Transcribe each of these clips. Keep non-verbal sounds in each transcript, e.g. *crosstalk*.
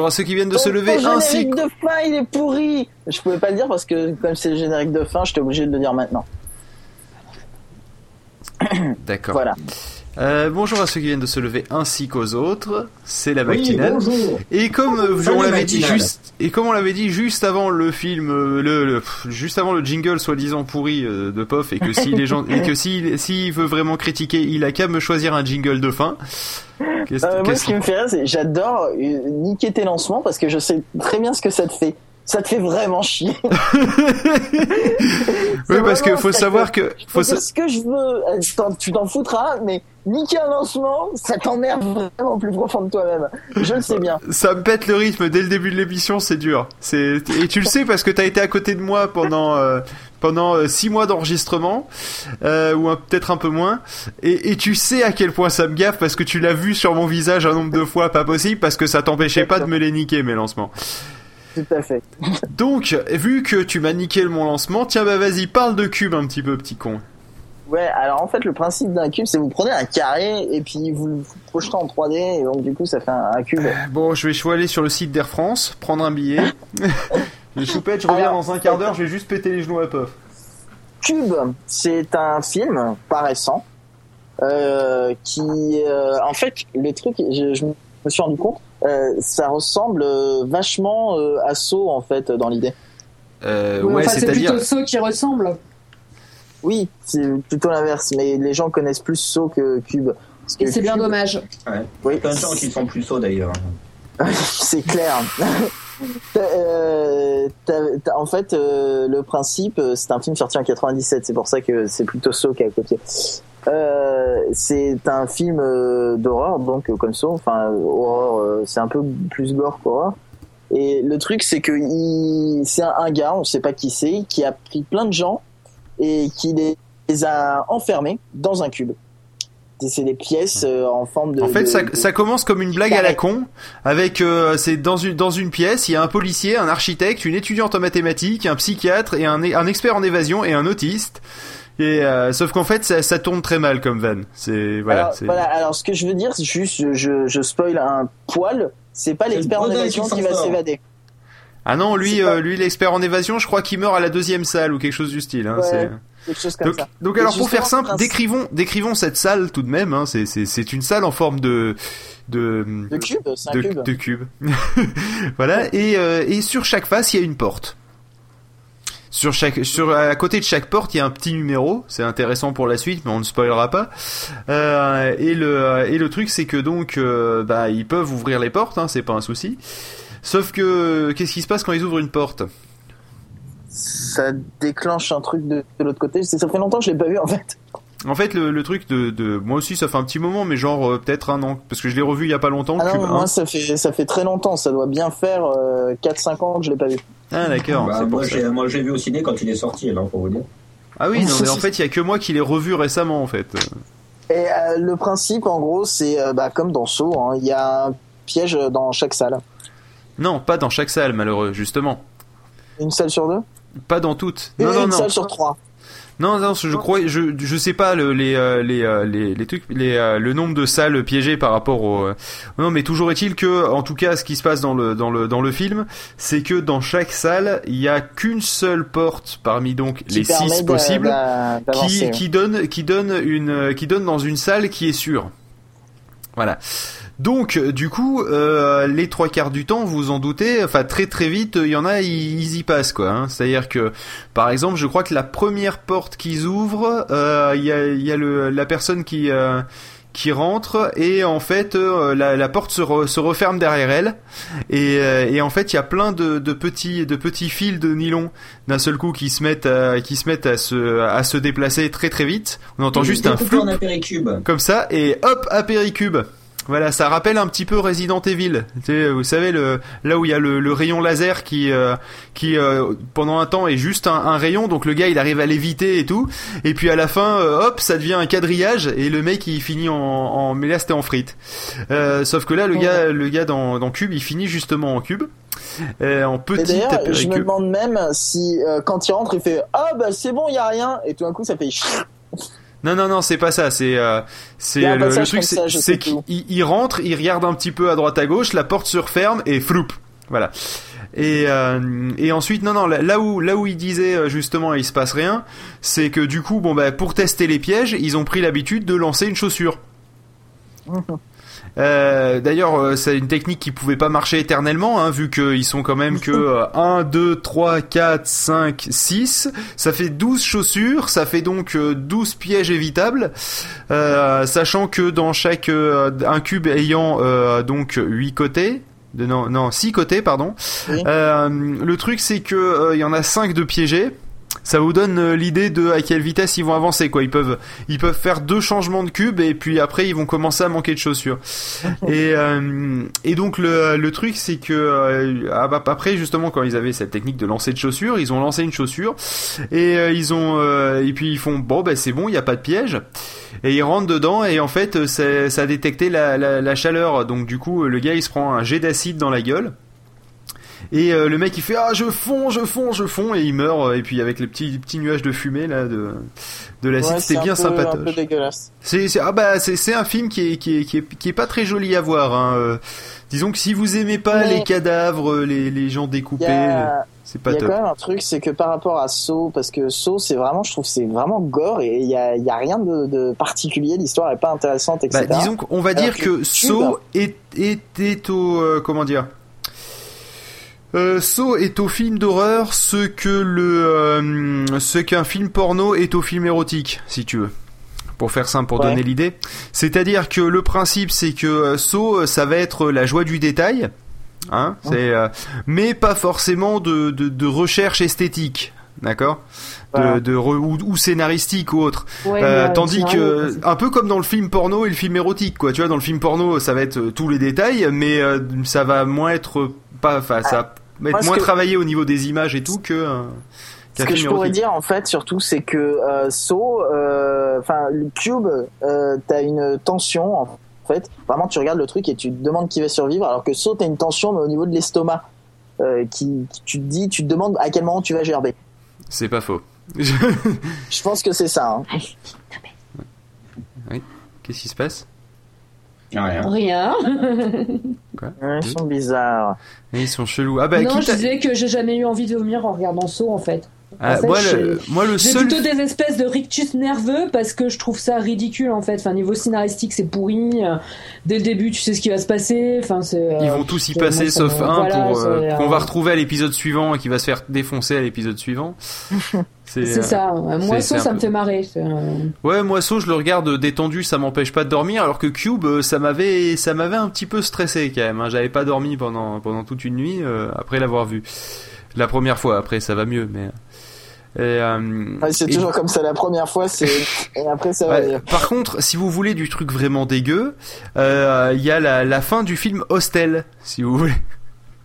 Bonjour à ceux qui viennent de se Ton- lever ainsi. générique de fin, il est pourri. Je pouvais pas le dire parce que comme c'est le générique de fin, j'étais obligé de le dire maintenant. D'accord. Voilà. Euh, bonjour à ceux qui viennent de se lever ainsi qu'aux autres. C'est la matinale. Et comme euh, on l'avait dit juste, et comme on l'avait dit juste avant le film, euh, le, le- pff, juste avant le jingle soi-disant pourri euh, de Pof, et que si les gens, et que si s'il veut vraiment critiquer, il a qu'à me choisir un jingle de fin. Qu'est-ce- Euh, moi, ce qui me fait rire, c'est j'adore niquer tes lancements parce que je sais très bien ce que ça te fait. Ça te fait vraiment chier. *laughs* Oui, parce que faut savoir que- faut sa- ce que je veux, euh, tu t'en foutras, mais niquer un lancement, ça t'emmerde vraiment plus profond de toi-même. Je le sais bien. *laughs* ça me pète le rythme dès le début de l'émission, c'est dur. C'est et tu le sais parce que t'as été à côté de moi pendant euh, pendant euh, six mois d'enregistrement euh, ou peut-être un peu moins. Et, et tu sais à quel point ça me gaffe parce que tu l'as vu sur mon visage un nombre de fois pas possible parce que ça t'empêchait pas de me les niquer mes lancements. Tout à fait. Donc vu que tu m'as niqué mon lancement, tiens bah vas-y parle de cube un petit peu petit con. Ouais, alors en fait, le principe d'un cube, c'est vous prenez un carré et puis vous le projetez en 3D et donc du coup, ça fait un, un cube. Bon je vais je aller sur le site d'Air France prendre un billet. *laughs* Les choupettes, je reviens Alors, dans un quart d'heure, je vais juste péter les genoux à Puff. Cube, c'est un film pas récent euh, qui, euh, en fait, le truc, je, je me suis rendu compte, euh, ça ressemble euh, vachement euh, à Saw en fait dans l'idée. Euh, ouais, enfin, c'est plutôt ceux qui ressemblent. Oui, c'est plutôt l'inverse, mais les gens connaissent plus Saw que Cube. Parce que Et c'est bien dommage. Ouais. Oui, Plein de gens qui sont plus sauts d'ailleurs. *laughs* c'est clair. *laughs* T'as, euh, t'as- t'as- en fait, euh, le principe, euh, c'est un film sorti en 97, c'est pour ça que c'est plutôt Saw qui a copié. Euh, c'est un film euh, d'horreur, donc euh, comme ça, enfin horreur, c'est un peu plus gore qu'horreur. Et le truc, c'est que il, c'est un, un gars, on sait pas qui c'est, qui a pris plein de gens et qui les, les a enfermés dans un cube. C'est des pièces en forme de. En fait, de- ça, de- ça commence comme une blague à la con, avec euh, c'est dans une dans une pièce, il y a un policier, un architecte, une étudiante en mathématiques, un psychiatre et un, un expert en évasion et un autiste. Et euh, sauf qu'en fait, ça, ça tourne très mal comme van. C'est voilà. alors, c'est- voilà, alors ce que je veux dire, c'est juste, je, je spoil un poil, c'est pas l'expert en évasion qui va s'évader. Ah non, lui, euh, lui, l'expert en évasion, je crois qu'il meurt à la deuxième salle ou quelque chose du style. Hein, Ouais, comme Donc, ça. donc Et alors pour faire simple, principe- décrivons décrivons cette salle tout de même. Hein, c'est c'est c'est une salle en forme de de De cube, de, cube. de cube. *laughs* voilà. Et, euh, et sur chaque face, il y a une porte. Sur chaque, sur à côté de chaque porte, il y a un petit numéro. C'est intéressant pour la suite, mais on ne spoilera pas. Euh, et le et le truc, c'est que donc, euh, bah, ils peuvent ouvrir les portes, hein, c'est pas un souci. Sauf que, qu'est-ce qui se passe quand ils ouvrent une porte? Ça déclenche un truc de, de l'autre côté. C'est- Ça fait longtemps que je l'ai pas vu en fait. En fait, le, le truc de, de, moi aussi, ça fait un petit moment, mais genre euh, peut-être un an, parce que je l'ai revu il y a pas longtemps. Ah Cube non, 1. moi ça fait ça fait très longtemps. Ça doit bien faire euh, 4-5 ans que je l'ai pas vu. Ah d'accord. Bah, c'est pour moi, ça. j'ai, moi, j'ai vu au ciné quand il est sorti, alors pour vous dire. Ah oui, non, *laughs* mais en fait, il y a que moi qui l'ai revu récemment, en fait. Et euh, le principe, en gros, c'est euh, bah, comme dans Saw, hein, il y a un piège dans chaque salle. Non, pas dans chaque salle, malheureux, justement. Une salle sur deux? Pas dans toutes. Une, Non, non, une non. salle sur trois. Non, non, je crois, je, je sais pas le, les, euh, les, euh, les, les trucs, les, euh, le nombre de salles piégées par rapport au. Non, mais toujours est-il que, en tout cas, ce qui se passe dans le, dans le, dans le film, c'est que dans chaque salle, il y a qu'une seule porte parmi donc qui les six possibles. qui donne qui donne une qui donne dans une salle qui est sûre. Voilà. Donc euh, du coup, euh, les trois quarts du temps, vous en doutez, enfin très très vite, il y en a, ils, y passent quoi. hein. C'est-à-dire que, par exemple, je crois que la première porte qu'ils ouvrent, euh, il y a, y a le, la personne qui euh, qui rentre et en fait euh, la, la porte se, re- se referme derrière elle. Et, euh, et en fait il y a plein de, de petits de petits fils de nylon d'un seul coup qui se mettent à, qui se mettent à se à se déplacer très très vite. On entend juste un flou comme ça et hop apéricube voilà, ça rappelle un petit peu Resident Evil. Vous savez le là où il y a le, le rayon laser qui euh, qui euh, pendant un temps est juste un, un rayon, donc le gars il arrive à l'éviter et tout, et puis à la fin euh, hop ça devient un quadrillage et le mec il finit en, en mais là c'était en frites. Euh, sauf que là le gars le gars dans dans Cube il finit justement en cube, euh, en Et petit je me demande même si euh, quand il rentre, il fait ah bah c'est bon, il y a rien, et tout d'un coup ça fait Non, non, non, c'est pas ça. C'est, euh, c'est le, le truc, c'est, qu'il rentre, il regarde un petit peu à droite à gauche, la porte se referme et floup. Voilà. Et, euh, et ensuite, non, non, là où, là où il disait euh, justement il se passe rien, c'est que du coup, bon bah pour tester les pièges, ils ont pris l'habitude de lancer une chaussure. Euh, D'ailleurs, euh, c'est une technique qui pouvait pas marcher éternellement, hein, vu qu'ils sont quand même que euh, 1, 2, 3, 4, 5, 6. Ça fait 12 chaussures, ça fait donc euh, 12 pièges évitables, euh, sachant que dans chaque euh, un cube ayant euh, donc 8 côtés, de, non, non, 6 côtés, pardon. Oui. Euh, le truc, c'est que euh, il y en a 5 de piégés. Ça vous donne euh, l'idée de à quelle vitesse ils vont avancer quoi. Ils peuvent ils peuvent faire deux changements de cube et puis après ils vont commencer à manquer de chaussures. *laughs* et euh, et donc le le truc c'est que euh, ah bah, après justement quand ils avaient cette technique de lancer de chaussures, ils ont lancé une chaussure et euh, ils ont euh, et puis ils font bon ben c'est bon, il y a pas de piège. Et ils rentrent dedans et en fait ça, ça a détecté la, la, la chaleur. Donc du coup le gars il se prend un jet d'acide dans la gueule. Et euh, le mec il fait ah je fonds je fonds je fonds et il meurt euh, et puis avec les petits petits nuages de fumée là de de l'acide Ouais, c'est bien sympatoche. C'est c'est ah bah c'est c'est un film qui est qui est qui est qui est pas très joli à voir hein. euh. disons que si vous aimez pas Mais- les cadavres les les gens découpés y a, c'est il pas y a top. quand même un truc, c'est que par rapport à Saw, parce que Saw, c'est vraiment, je trouve, c'est vraiment gore et il y a, y a rien de, de particulier. L'histoire est pas intéressante, etc. Bah, disons qu'on va Alors dire que que Saw est, était au euh, comment dire euh, Saw est au film d'horreur ce que le euh, ce qu'un film porno est au film érotique si tu veux. Pour faire simple pour Ouais. donner l'idée. C'est-à-dire que le principe c'est que euh, Saw euh, ça va être la joie du détail hein c'est euh, mais pas forcément de, de, de recherche esthétique d'accord? De, Voilà. de re- ou, ou scénaristique ou autre. Ouais, euh, tandis que un peu comme dans le film porno et le film érotique quoi. Tu vois dans le film porno ça va être tous les détails mais euh, ça va moins être pas enfin ça va être moi, moins que- travaillé au niveau des images et tout que euh, Ce que je pourrais érotique. dire en fait surtout c'est que euh, Saw, euh, enfin le Cube, euh, t'as une tension en fait. Vraiment tu regardes le truc et tu te demandes qui va survivre, alors que Saw t'as une tension mais au niveau de l'estomac. Euh, qui, qui- tu te dis, tu te demandes à quel moment tu vas gerber. c'est pas faux *laughs* Je pense que c'est ça. hein. qu'est-ce qui se passe? Rien. Rien. *laughs* Ouais, Ils sont bizarres. ils sont chelous ah bah non, je disais que j'ai jamais eu envie de vomir en regardant Saw en fait. Ah, en fait, moi, le, moi le J'ai seul plutôt des espèces de rictus nerveux parce que je trouve ça ridicule en fait. Enfin, niveau scénaristique, c'est pourri. Euh, Dès le début, tu sais ce qui va se passer. Enfin, euh, ils vont tous y passer sauf un voilà, pour euh, c'est, qu'on euh, va retrouver à l'épisode suivant et qui va se faire défoncer à l'épisode suivant *laughs* c'est euh, ça. Moi, c'est- c'est Saw, un ça peu- me fait marrer. Ouais, moi Saw, je le regarde détendu, ça m'empêche pas de dormir, alors que Cube, euh, ça m'avait, ça m'avait un petit peu stressé quand même. hein. J'avais pas dormi pendant pendant toute une nuit euh, après l'avoir vu. La première fois, après ça va mieux, mais. Et, euh, Ouais, c'est et- toujours comme ça. La première fois, c'est *laughs* et après ça va Ouais, mieux. par contre, si vous voulez du truc vraiment dégueu, euh, il y a la, la fin du film Hostel, si vous voulez,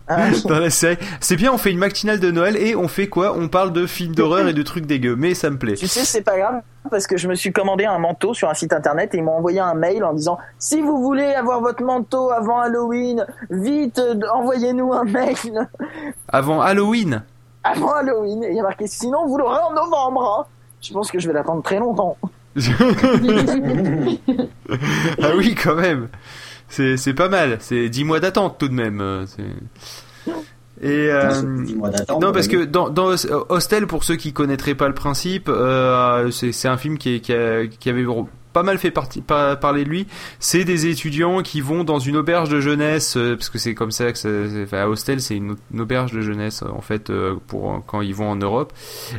Ah, *laughs* dans la série. C'est bien, on fait une matinale de Noël et on fait quoi? On parle de films d'horreur *laughs* et de trucs dégueux, mais ça me plaît. Tu sais, c'est pas grave parce que je me suis commandé un manteau sur un site internet et ils m'ont envoyé un mail en disant si vous voulez avoir votre manteau avant Halloween, vite euh, envoyez-nous un mail *laughs* Avant Halloween? avant Halloween. Et il y a marqué sinon vous l'aurez en novembre. hein. Je pense que je vais l'attendre très longtemps. ah oui, quand même. C'est c'est pas mal. C'est 10 mois d'attente tout de même. euh, Et euh, non, parce que dans, dans Hostel, pour ceux qui connaîtraient pas le principe, euh, c'est c'est un film qui, est- qui, a- qui avait pas mal fait partie, par- parler de lui. C'est des étudiants qui vont dans une auberge de jeunesse, euh, parce que c'est comme ça que ça, enfin, Hostel, c'est une, une auberge de jeunesse en fait euh, pour quand ils vont en Europe.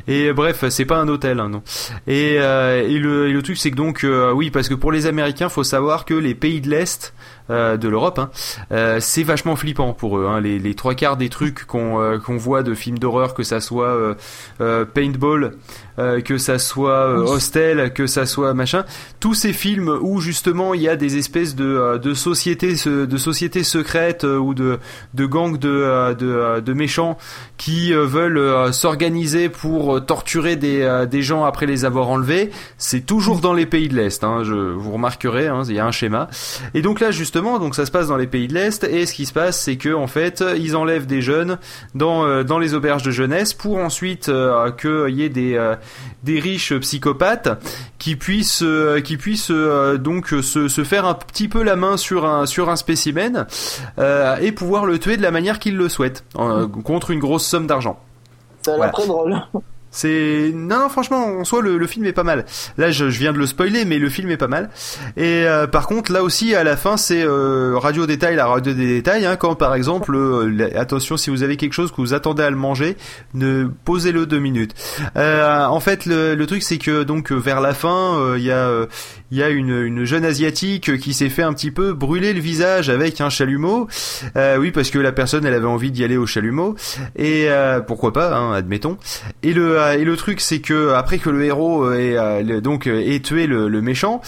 Et bref, c'est pas un hôtel, hein, non. Et, euh, et le, et le truc, c'est que donc, euh, oui, parce que pour les Américains, faut savoir que les pays de l'Est euh, de l'Europe, hein, euh, c'est vachement flippant pour eux. Hein. Les, les trois quarts des trucs qu'on euh, qu'on voit de films d'horreur, que ça soit euh, euh, paintball, euh, que ça soit euh, hostel, que ça soit machin, tous ces films où justement il y a des espèces de, de sociétés de sociétés secrètes ou de de gangs de de, de méchants qui veulent s'organiser pour torturer des des gens après les avoir enlevés, c'est toujours dans les pays de l'est. Hein, je vous remarquerez, hein, il y a un schéma. Et donc là justement, donc ça se passe dans les pays de l'est et ce qui se passe, c'est que en fait ils enlèvent des jeunes dans euh, dans les auberges de jeunesse pour ensuite euh, qu'il y ait des euh, des riches psychopathes qui puissent euh, qui puissent euh, donc euh, se, se faire un petit peu la main sur un sur un spécimen euh, et pouvoir le tuer de la manière qu'ils le souhaitent euh, contre une grosse somme d'argent. Ça a l'air Voilà. très drôle. C'est non franchement en soi le, le film est pas mal. Là je, je viens de le spoiler mais le film est pas mal. Et euh, par contre là aussi à la fin c'est euh, radio détail la radio des détails hein, quand par exemple euh, attention si vous avez quelque chose que vous attendez à le manger ne posez-le deux minutes. Euh, en fait le, le truc c'est que donc euh, vers la fin euh, il y a il y a une, une jeune asiatique qui s'est fait un petit peu brûler le visage avec un chalumeau. Euh, oui parce que la personne elle avait envie d'y aller au chalumeau et euh, pourquoi pas hein, admettons. Et le euh, et le truc c'est que après que le héros euh, ait euh, donc ait tué le, le méchant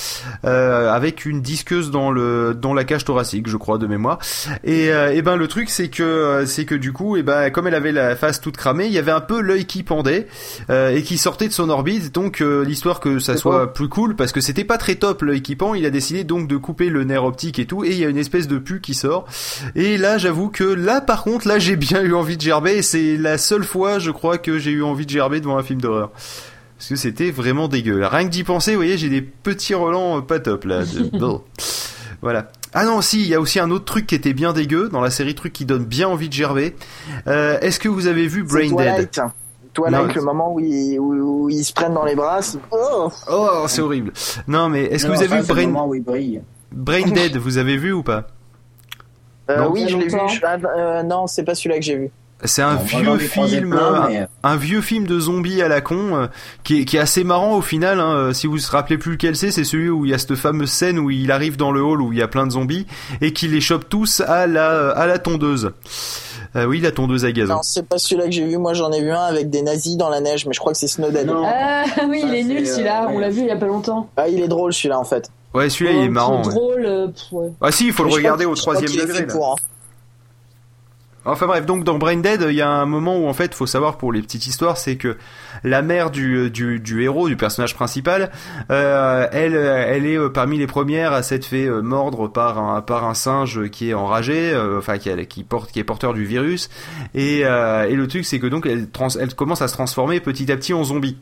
euh, avec une disqueuse dans le dans la cage thoracique je crois de mémoire et, euh, et ben le truc c'est que c'est que du coup et ben comme elle avait la face toute cramée il y avait un peu l'œil qui pendait euh, et qui sortait de son orbite donc euh, l'histoire que ça soit plus cool parce que c'était pas très top l'œil qui pend il a décidé donc de couper le nerf optique et tout et il y a une espèce de pu qui sort et là j'avoue que là par contre là j'ai bien eu envie de gerber et c'est la seule fois je crois que j'ai eu envie de gerber devant un film d'horreur parce que c'était vraiment dégueu. Rien que d'y penser, vous voyez, j'ai des petits relents euh, pas top là. *laughs* Bon. voilà. Ah non, si, il y a aussi un autre truc qui était bien dégueu dans la série truc qui donne bien envie de gerber. Euh, Est-ce que vous avez vu Brain Dead? Twilight. Le moment où ils, où, où ils se prennent dans les bras. c'est- Oh Oh, c'est horrible. Non, mais est-ce que vous avez vu Brain, moment où il brille. Brain Dead Vous avez vu ou pas Euh, Non. oui, je l'ai vu. Je- ah, euh, non, c'est pas celui-là que j'ai vu. C'est un vieux film, euh, mais, un vieux film de zombies à la con euh, qui, est, qui est assez marrant au final. Hein, si vous vous rappelez plus lequel c'est, c'est celui où il y a cette fameuse scène où il arrive dans le hall où il y a plein de zombies et qu'il les chope tous à la à la tondeuse. Euh, oui, la tondeuse à gazon. Non, c'est pas celui-là que j'ai vu. Moi, j'en ai vu un avec des nazis dans la neige, mais je crois que c'est Snowden. Non. Ah oui, Ça, il est nul celui-là, euh, on l'a vu il y a pas longtemps. Ah, il est drôle celui-là en fait. Ouais, celui-là il est Oh, marrant. c'est ouais. drôle. euh, pff, ouais. Ah si, il faut le Mais regarder au troisième degré. là. pour, hein. Enfin bref, donc dans Brain Dead, il y a un moment où en fait, faut savoir pour les petites histoires, c'est que la mère du, du, héros, du personnage principal, euh, elle, elle est euh, parmi les premières à s'être fait euh, mordre par un, par un singe qui est enragé, enfin qui, qui porte, qui est porteur du virus. Et, et le truc, c'est que donc elle, trans, elle commence à se transformer petit à petit en zombie.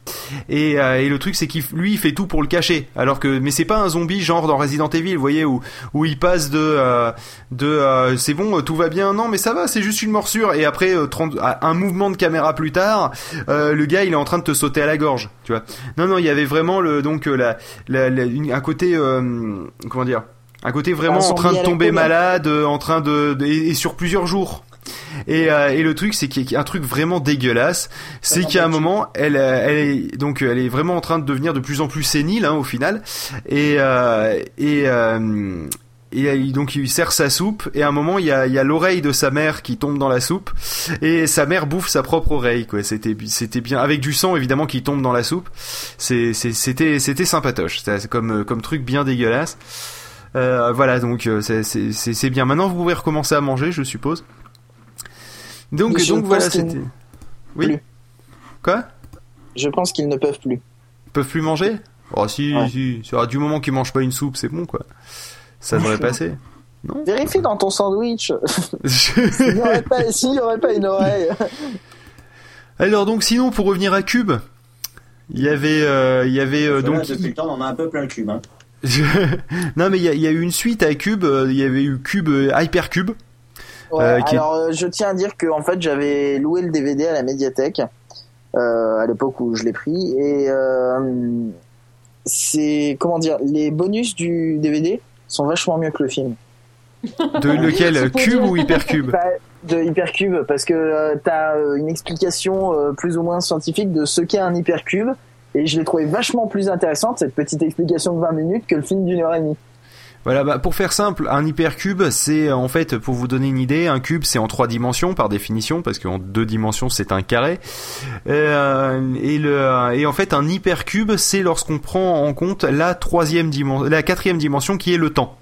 Et, et le truc, c'est qu'il lui, fait tout pour le cacher. Alors que, mais c'est pas un zombie genre dans Resident Evil, vous voyez, où où il passe de de c'est bon, tout va bien, non mais ça va, c'est juste une morsure. Et après, euh, 30 à un mouvement de caméra plus tard, euh, le gars il est en train de te sauter à la gorge, tu vois. Non non, il y avait vraiment le donc euh, la, la, la- une- un côté euh, comment dire, un côté vraiment en train de tomber malade, euh, en train de, de- et, et sur plusieurs jours. Et, euh, et le truc, c'est qu'il y a un truc vraiment dégueulasse, c'est qu'à un moment, elle, euh, elle est donc elle est vraiment en train de devenir de plus en plus sénile hein, au final, et euh, et euh, et donc il sert sa soupe et à un moment il y a, il y a l'oreille de sa mère qui tombe dans la soupe et sa mère bouffe sa propre oreille quoi. C'était c'était bien avec du sang évidemment qui tombe dans la soupe. C'est c'était c'était sympatoche. C'est comme comme truc bien dégueulasse. Euh, voilà donc euh, c'est bien. Maintenant vous pouvez recommencer à manger je suppose. Donc je donc voilà c'était oui. Plus. quoi? Je pense qu'ils ne peuvent plus. ils peuvent plus manger? Oh si Ouais. si. Du moment qu'ils mangent pas une soupe c'est bon quoi ça devrait passer non Vérifie dans ton sandwich. *laughs* S'il n'y aurait, pas- aurait une oreille. Alors donc sinon pour revenir à Cube, il y avait euh, il y avait euh, Voilà, donc depuis le temps, on en a un peu plein le cube. Hein. *laughs* non mais il y a, il y a eu une suite à Cube, euh, il y avait eu Cube Hypercube. Ouais, Euh, qui est- alors je tiens à dire que en fait j'avais loué le DVD à la médiathèque euh, à l'époque où je l'ai pris et euh, c'est comment dire les bonus du DVD sont vachement mieux que le film. De *laughs* lequel Cube ou Hypercube Pas de Hypercube parce que euh, t'as euh, une explication euh, plus ou moins scientifique de ce qu'est un Hypercube et je l'ai trouvé vachement plus intéressante cette petite explication de 20 minutes que le film d'une heure et demie Voilà, bah, pour faire simple, un hypercube, c'est en fait, pour vous donner une idée, un cube c'est en trois dimensions par définition, parce qu'en deux dimensions c'est un carré. Euh, et, le, et en fait, un hypercube, c'est lorsqu'on prend en compte la troisième dimension, la quatrième dimension qui est le temps.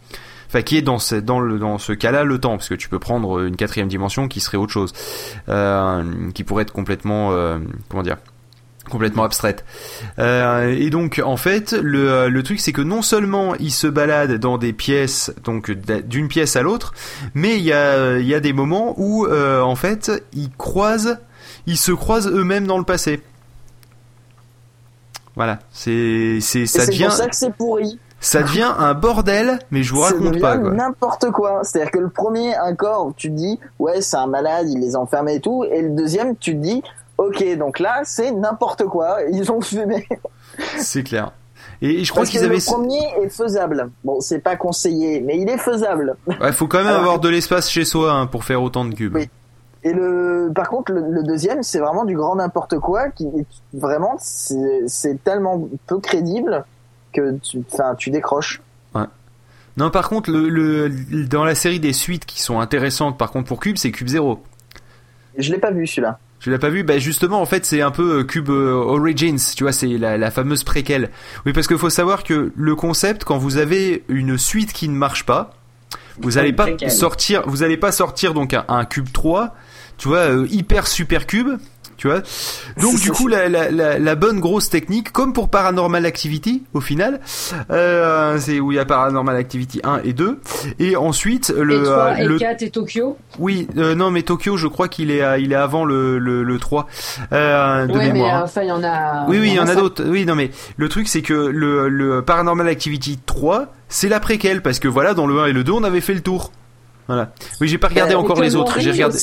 Enfin, qui est dans ce, dans ce cas-là le temps, parce que tu peux prendre une quatrième dimension qui serait autre chose, euh, qui pourrait être complètement, euh, comment dire, complètement abstraite. Euh, et donc en fait le, le truc c'est que non seulement ils se baladent dans des pièces donc d'une pièce à l'autre, mais il y a il y a des moments où euh, en fait ils croisent ils se croisent eux-mêmes dans le passé. Voilà, c'est c'est ça devient pour ça que c'est pourri. ça devient un bordel, mais je vous raconte pas quoi. N'importe quoi. C'est-à-dire que le premier, un corps, tu te dis, ouais, c'est un malade, il les a enfermés et tout. Et le deuxième, tu te dis, ok, donc là, c'est n'importe quoi. Ils ont fumé. C'est clair. Et je crois qu'ils avaient le premier est faisable. Bon, c'est pas conseillé, mais il est faisable. Ouais, faut quand même Alors avoir de l'espace chez soi hein, pour faire autant de cubes. Oui. Et le, par contre, le, le deuxième, c'est vraiment du grand n'importe quoi qui, vraiment, c'est tellement peu crédible que tu, enfin, tu décroches. Non, par contre, le, le, dans la série des suites qui sont intéressantes, par contre, pour Cube, c'est Cube Zero. Je l'ai pas vu celui-là. Tu l'as pas vu? Bah justement, en fait, c'est un peu euh, Cube euh, Origins, tu vois, c'est la, la fameuse préquelle. Oui, parce qu'il faut savoir que le concept, quand vous avez une suite qui ne marche pas, vous allez pas préquelle. sortir, vous allez pas sortir donc un, un Cube 3, tu vois, euh, hyper super Cube. Tu vois Donc du coup la, la, la, la bonne grosse technique, comme pour Paranormal Activity au final, euh, c'est où il y a Paranormal Activity 1 et 2, et ensuite le, et 3, euh, et le 4 et Tokyo. oui, euh, non, mais Tokyo, je crois qu'il est, il est avant le, le, le 3 euh, de Ouais, mais mémoire. euh, hein. enfin, il y en a. oui, oui, il y en a d'autres. Oui, non, mais le truc, c'est que le, le Paranormal Activity 3, c'est la préquelle, parce que voilà, dans le 1 et le 2, on avait fait le tour. Voilà. Oui, j'ai pas regardé Euh, encore les autres. J'ai regardé.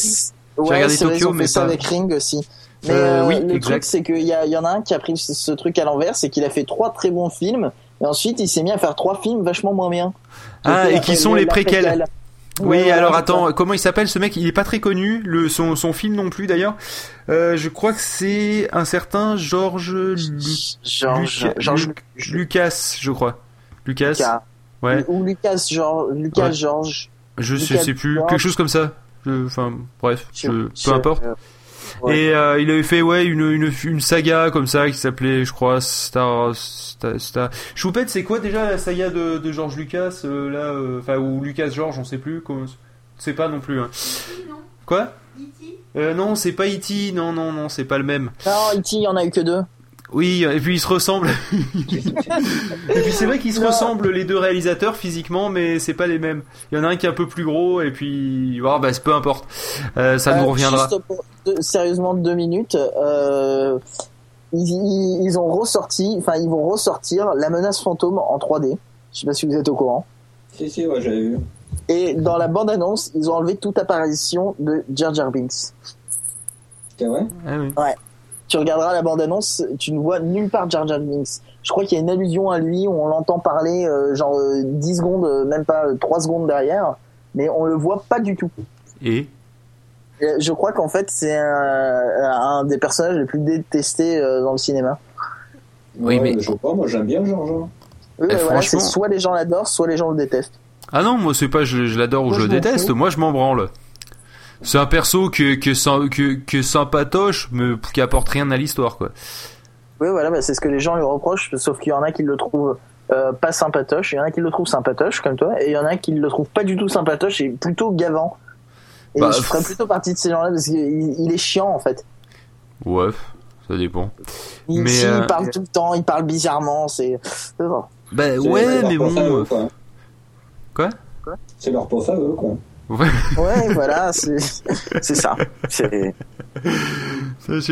Ouais, regardé Tokyo, mais ça pas- avec Ring aussi. Mais Euh, euh, oui, le exact. truc, c'est qu'il y, a- il y en a un qui a pris ce, ce truc à l'envers, c'est qu'il a fait trois très bons films, et ensuite il s'est mis à faire trois films vachement moins bien. Ah, et qui sont les préquelle. Oui, Ouais, alors attends, comment il s'appelle ce mec? Il est pas très connu, le son, son film non plus d'ailleurs. Euh, je crois que c'est un certain Georges Lu- Georges, Luca- Lu- Lucas, je crois. Lucas. Lucas. Ouais. Ou Lucas, Georges, Lucas, Ouais. Georges. Je Lucas sais plus, George. quelque chose comme ça. Enfin, bref, Je- peu importe. euh, ouais. Et euh, il avait fait ouais une, une, une saga comme ça qui s'appelait, je crois, Star Star. Star... Choupette, c'est quoi déjà la saga de, de George Lucas euh, là, euh, enfin ou Lucas George, on sait plus, comment... c'est pas non plus. Hein. Quoi? Euh, Non, c'est pas E.T. Non, non, non, c'est pas le même. Non, E.T., il y en a eu que deux. Oui, et puis ils se ressemblent. *laughs* et puis c'est vrai qu'ils se Non. ressemblent les deux réalisateurs physiquement, mais c'est pas les mêmes. Il y en a un qui est un peu plus gros et puis, oh, bah peu importe, Euh, ça nous Euh, reviendra. juste pour- de- sérieusement, deux minutes. Euh, ils, ils- ont ressorti, enfin, ils vont ressortir la menace fantôme en 3D. Je sais pas si vous êtes au courant. Si, si, ouais, j'avais vu. Et dans la bande-annonce, ils ont enlevé toute apparition de Jar Jar Binks. C'est vrai? Ah oui. Tu regarderas la bande-annonce, tu ne vois nulle part Jar Jar Binks. Je crois qu'il y a une allusion à lui, où on l'entend parler euh, genre euh, 10 secondes, euh, même pas euh, 3 secondes derrière, mais on le voit pas du tout. Et Je crois qu'en fait, c'est un, un des personnages les plus détestés euh, dans le cinéma. Oui, Ouais, mais- Je sais pas, moi j'aime bien Georges. hein. Oui, Eh, voilà, franchement- soit les gens l'adorent, soit les gens le détestent. Ah non, moi c'est pas je, je l'adore ou Moi, je le je déteste, moi je m'en branle. C'est un perso que que que, que sympatoche, mais qui apporte rien à l'histoire quoi. Oui, voilà, bah, c'est ce que les gens lui reprochent, sauf qu'il y en a qui le trouvent euh, pas sympatoche, il y en a qui le trouvent sympatoche, comme toi, et il y en a qui le trouvent pas du tout sympatoche et plutôt gavant. Et Bah, je ferais plutôt partie de ces gens-là parce qu'il il est chiant en fait. Ouais, ça dépend. Il, Mais, si, euh, il parle tout le temps, il parle bizarrement, c'est. Bah ouais, mais bon. quoi. Quoi? C'est leur pof à eux, quoi. Ouais, Ouais, voilà, *laughs* c'est ça. J'ai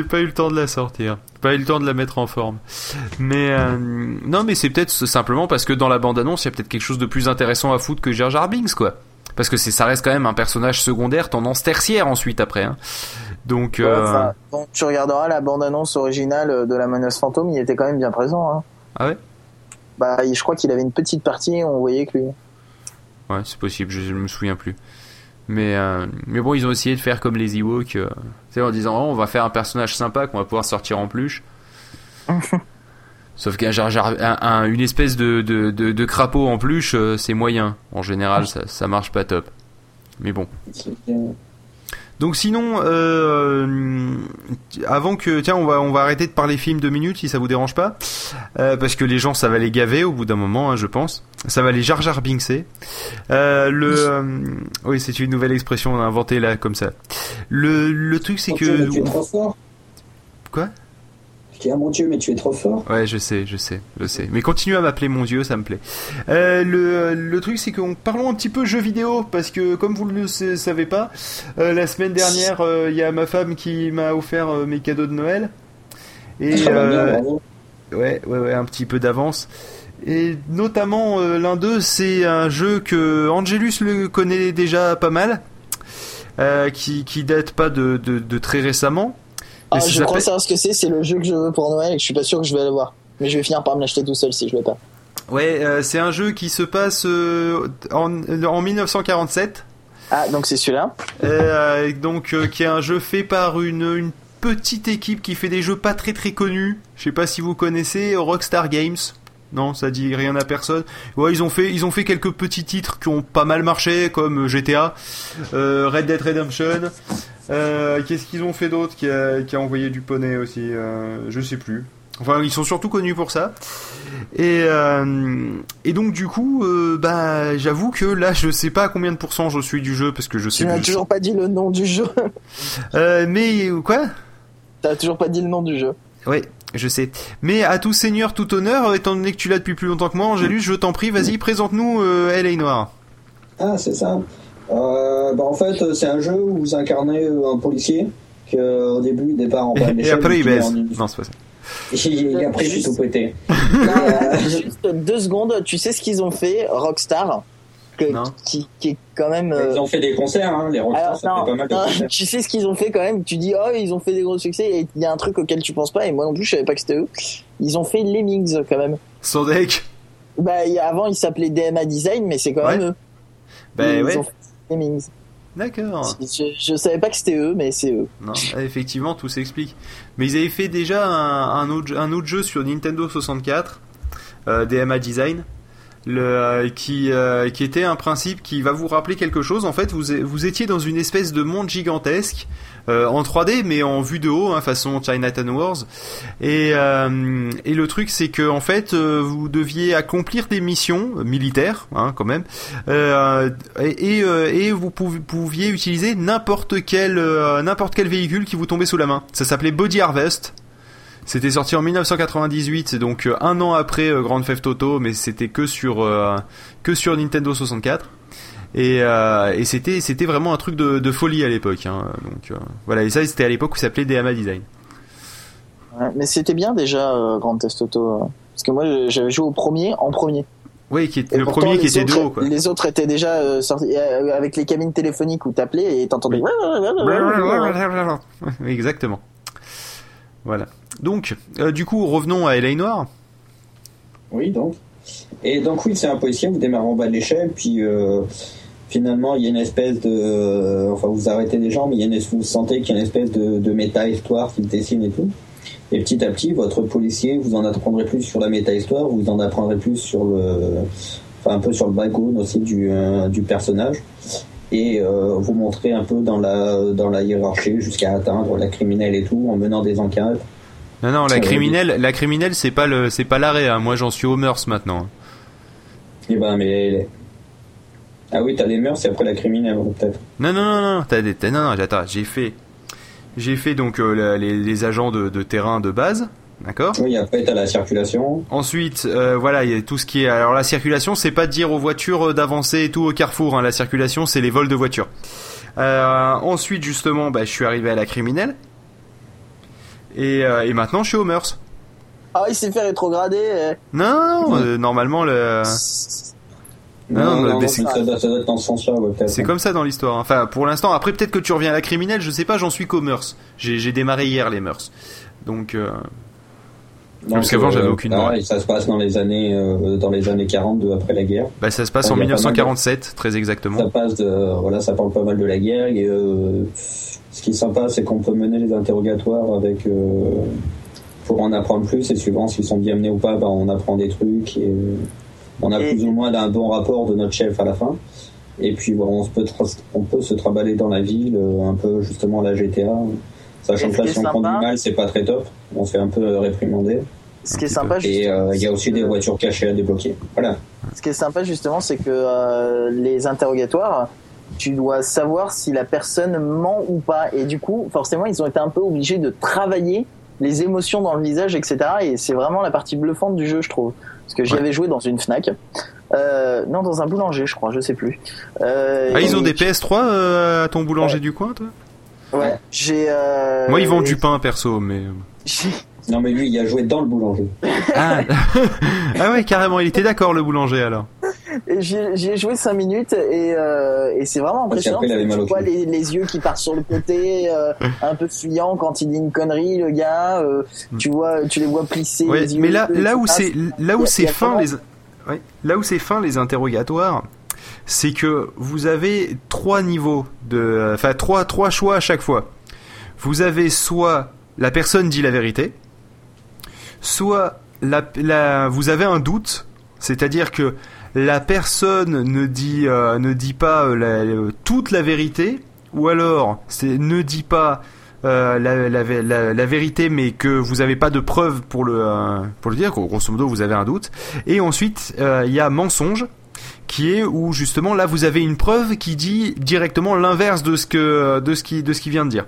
pas eu le temps de la sortir, pas eu le temps de la mettre en forme. Mais euh, non, mais c'est peut-être simplement parce que dans la bande annonce, il y a peut-être quelque chose de plus intéressant à foutre que Jar Jar Binks quoi. Parce que ça reste quand même un personnage secondaire tendance tertiaire ensuite après. Hein. Donc Ouais, euh, enfin, tu regarderas la bande-annonce originale de la menace fantôme, il était quand même bien présent. Hein. ah ouais? Bah, je crois qu'il avait une petite partie, on voyait que lui. Ouais, c'est possible, je, je me souviens plus. Mais, euh, mais bon, ils ont essayé de faire comme les Ewoks, euh, en disant oh, on va faire un personnage sympa qu'on va pouvoir sortir en peluche. *laughs* Sauf qu'un un- un- une espèce de, de, de, de crapaud en peluche, euh, c'est moyen. En général, ça, ça marche pas top. Mais bon. Donc sinon, euh, avant que, tiens, on va on va arrêter de parler film deux minutes si ça vous dérange pas, Euh, parce que les gens ça va les gaver au bout d'un moment, hein, je pense. Ça va les Jar Jar Binkser. Euh, le, euh, oui, c'est une nouvelle expression inventée là comme ça. Le le truc c'est que, trop fort. quoi? Dis, ah mon dieu, mais tu es trop fort. Ouais, je sais, je sais, je sais. Mais continue à m'appeler mon dieu, ça me plaît. Euh, le, le truc, c'est qu'on parlons un petit peu jeux vidéo parce que comme vous le sa- savez pas, euh, la semaine dernière, euh, il y a ma femme qui m'a offert euh, mes cadeaux de Noël. Et bien, euh, bravo. ouais, ouais, ouais, un petit peu d'avance. Et notamment euh, l'un d'eux, c'est un jeu que Angelus le connaît déjà pas mal, euh, qui qui date pas de de, de très récemment. Ah, je crois savoir ce que c'est, c'est le jeu que je veux pour Noël et que je suis pas sûr que je vais l'avoir. Mais je vais finir par me l'acheter tout seul si je l'ai pas. Ouais, euh, c'est un jeu qui se passe euh, en, en 1947. Ah, donc c'est celui-là Euh, donc euh, qui est un jeu fait par une, une petite équipe qui fait des jeux pas très très connus. Je sais pas si vous connaissez Rockstar Games. Non, ça dit rien à personne. Ouais, ils ont fait ils ont fait quelques petits titres qui ont pas mal marché comme GTA, euh, Red Dead Redemption. Euh, Qu'est-ce qu'ils ont fait d'autre qui a, qui a envoyé du poney aussi euh, Je sais plus. Enfin, ils sont surtout connus pour ça. Et, euh, et donc du coup, euh, bah, j'avoue que là, je sais pas à combien de pourcents je suis du jeu parce que je sais Tu n'as toujours pas dit le nom du jeu. *laughs* Euh, mais quoi? T'as toujours pas dit le nom du jeu. Ouais, je sais. Mais à tout seigneur, tout honneur, étant donné que tu l'as depuis plus longtemps que moi, Angélus, je t'en prie, vas-y, présente-nous euh, LA Noir. Ah, c'est ça. Euh, bah, en fait, euh, c'est un jeu où vous incarnez euh, un policier qui, euh, au début, *laughs* il départ en bas de Et, après, il baise. en- Non, c'est pas ça. Et après, il fait tout. *laughs* Euh, Juste deux secondes, tu sais ce qu'ils ont fait, Rockstar que- Non. qui, qui est quand même. euh, Ils ont fait des concerts, hein, les rockstars, Alors, ça fait non, pas mal de non, concerts. *laughs* tu sais ce qu'ils ont fait quand même. Tu dis, oh, ils ont fait des gros succès et il y a un truc auquel tu penses pas et moi non plus, je savais pas que c'était eux. Ils ont fait Lemmings quand même. Sans deck Bah, avant, ils s'appelaient DMA Design, mais c'est quand même eux. Ben ils ouais, ont fait Lemmings. d'accord. Je, savais pas que c'était eux, mais c'est eux. Non, effectivement, tout s'explique. Mais ils avaient fait déjà un, un autre, un autre jeu sur Nintendo 64, euh, DMA Design, le, euh, qui, euh, qui était un principe qui va vous rappeler quelque chose. En fait, vous, vous étiez dans une espèce de monde gigantesque, euh, en 3D, mais en vue de haut, hein, façon Chinatown Wars. Et, euh, le truc, c'est que en fait, euh, vous deviez accomplir des missions militaires, hein, quand même, et, vous pouv- pouviez utiliser n'importe quel véhicule qui vous tombait sous la main. Ça s'appelait Body Harvest. C'était sorti en 1998, c'est donc un an après Grand Theft Auto, mais c'était que sur que sur Nintendo 64. Et, euh, et c'était c'était vraiment un truc de, de folie à l'époque. Hein. Donc euh, voilà, et ça c'était à l'époque où ça s'appelait DMA Design. Ouais, mais c'était bien déjà euh, Grand Theft Auto. euh, parce que moi, j'avais joué au premier en premier. Oui, qui est le pourtant, premier qui était de autres- haut quoi. Les autres étaient déjà euh, sortis euh, avec les cabines téléphoniques où t'appelais et t'entendais. Oui, *laughs* Exactement. Voilà. Donc, euh, du coup, revenons à LA Noir. Oui, donc. Et donc, oui, c'est un policier, vous démarrez en bas de l'échelle, puis euh, finalement, il y a une espèce de. euh, enfin, vous arrêtez les gens, mais il y a une, vous sentez qu'il y a une espèce de, de méta-histoire qui se dessine et tout. Et petit à petit, votre policier, vous en apprendrez plus sur la méta-histoire, vous en apprendrez plus sur le. Enfin, un peu sur le background aussi du, euh, du personnage. Et euh, vous montrez un peu dans la, dans la hiérarchie jusqu'à atteindre la criminelle et tout, en menant des enquêtes. Non, non, la criminelle, la criminelle, c'est pas le, c'est pas l'arrêt. hein. Moi, j'en suis au mœurs maintenant. Et ben, mais. Ah oui, t'as les mœurs et après la criminelle, peut-être. Non, non, non, non, t'as des, t'as- non, non, attends, j'ai fait, j'ai fait donc euh, la- les, les agents de, de terrain de base, d'accord? Oui, après t'as la circulation. Ensuite, euh, voilà, il y a tout ce qui est. Alors la circulation, c'est pas de dire aux voitures euh, d'avancer et tout au carrefour. Hein. La circulation, c'est les vols de voitures. Euh, ensuite, justement, bah, je suis arrivé à la criminelle. Et, euh, et maintenant, je suis au mœurs. Ah, il s'est fait rétrograder. euh. Non, euh, normalement, le... Non, non, mais c'est- ça, ça doit être dans ce sens-là, ouais, c'est comme ça dans l'histoire. hein. Enfin, pour l'instant, après peut-être que tu reviens à la criminelle, je sais pas, j'en suis qu'au mœurs. J'ai démarré hier les mœurs. Donc, euh, Donc, parce qu'avant, j'avais aucune ah, et ça se passe dans les années, euh, dans les années 40 de après la guerre. bah, ça se passe en il y a pas mal de- 1947, très Ça exactement. passe de, voilà, ça parle pas mal de la guerre. Et euh, ce qui est sympa, c'est qu'on peut mener les interrogatoires avec. Euh, pour en apprendre plus et suivant s'ils sont bien menés ou pas, bah, on apprend des trucs et on a plus ou moins un bon rapport de notre chef à la fin. Et puis voilà, on, peut on peut se traballer dans la ville, un peu justement la GTA. Sachant que là, si on prend du mal, c'est pas très top. On se fait un peu réprimander. Ce qui est sympa, Et euh, il y a aussi des voitures cachées à débloquer. Voilà. Ce qui est sympa, justement, c'est que euh, les interrogatoires, tu dois savoir si la personne ment ou pas. Et du coup, forcément, ils ont été un peu obligés de travailler les émotions dans le visage, etc. Et c'est vraiment la partie bluffante du jeu, je trouve. Parce que j'y avais joué dans une Fnac. Euh, non, dans un boulanger, je crois, je sais plus. Euh, ah, ils ont des PS3 à ton boulanger du coin, toi? Ouais, j'ai. Moi, ils vendent du pain perso, mais. *laughs* Non, mais lui, il a joué dans le boulanger. Ah, *laughs* ah ouais, carrément, il était d'accord, le boulanger, alors. J'ai joué 5 minutes et, euh, et c'est vraiment impressionnant. tu vois les, les, yeux qui partent sur le côté, euh, un peu fuyant quand il dit une connerie, le gars. Euh, tu vois, tu les vois plisser. les yeux, mais là, là où c'est là où c'est fin les ouais, là où c'est fin les interrogatoires, c'est que vous avez trois niveaux de, enfin trois trois choix à chaque fois. Vous avez soit la personne dit la vérité, soit la, vous avez un doute, c'est-à-dire que la personne ne dit, euh, ne dit pas euh, toute la vérité, ou alors ne dit pas euh, la, vérité, mais que vous n'avez pas de preuves pour le, pour le dire, grosso modo vous avez un doute. Et ensuite, il y a mensonge, qui est où justement là vous avez une preuve qui dit directement l'inverse de ce que de ce qui de ce qui vient de dire.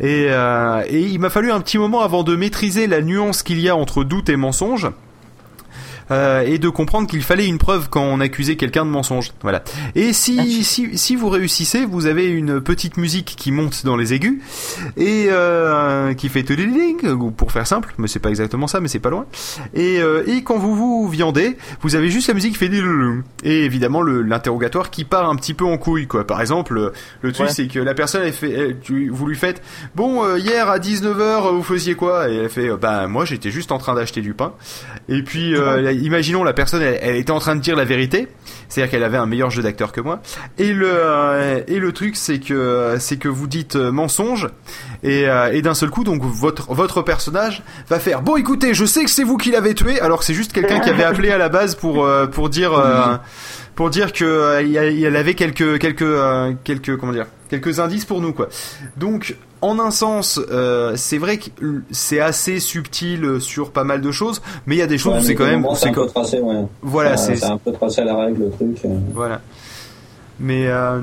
Et, euh, et il m'a fallu un petit moment avant de maîtriser la nuance qu'il y a entre doute et mensonge. Euh, et de comprendre qu'il fallait une preuve quand on accusait quelqu'un de mensonge. Voilà. Et si, si, si vous réussissez, vous avez une petite musique qui monte dans les aigus et euh, qui fait ou pour faire simple, mais c'est pas exactement ça, mais c'est pas loin. Et, euh, et quand vous vous viandez, vous avez juste la musique qui fait et évidemment l'interrogatoire qui part un petit peu en couille quoi. Par exemple, le truc c'est que la personne elle fait, vous lui faites bon euh, hier à 19h vous faisiez quoi? Et elle fait bah moi j'étais juste en train d'acheter du pain et puis euh, imaginons la personne, elle, était en train de dire la vérité, c'est-à-dire qu'elle avait un meilleur jeu d'acteur que moi. Et le euh, et le truc, c'est que c'est que vous dites euh, mensonge et, euh, et d'un seul coup, donc votre votre personnage va faire bon, écoutez, je sais que c'est vous qui l'avez tué, alors que c'est juste quelqu'un qui avait appelé à la base pour pour dire pour dire que il avait quelques quelques quelques comment dire quelques indices pour nous quoi. Donc en un sens, euh, c'est vrai que c'est assez subtil sur pas mal de choses, mais il y a des choses où c'est quand même. C'est un peu tracé, ouais. Voilà, c'est un peu tracé à la règle le truc. Euh. Voilà. Mais euh,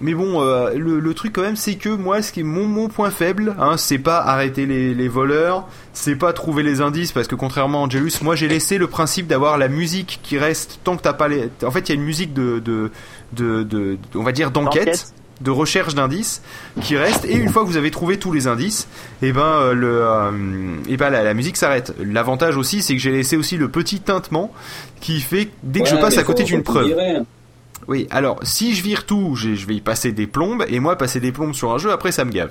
mais bon, le, le, truc quand même, c'est que moi, ce qui est mon, mon point faible, hein, c'est pas arrêter les, les voleurs, c'est pas trouver les indices, parce que contrairement à Angelus, moi j'ai laissé le principe d'avoir la musique qui reste tant que t'as pas les. En fait, il y a une musique de de, de, de on va dire d'enquête de recherche d'indices qui reste et une fois que vous avez trouvé tous les indices et eh ben euh, le euh, et eh ben la, musique s'arrête l'avantage aussi c'est que j'ai laissé aussi le petit tintement qui fait dès que je passe à côté d'une preuve oui, alors si je vire tout, je vais y passer des plombes, et moi passer des plombes sur un jeu, après ça me gave.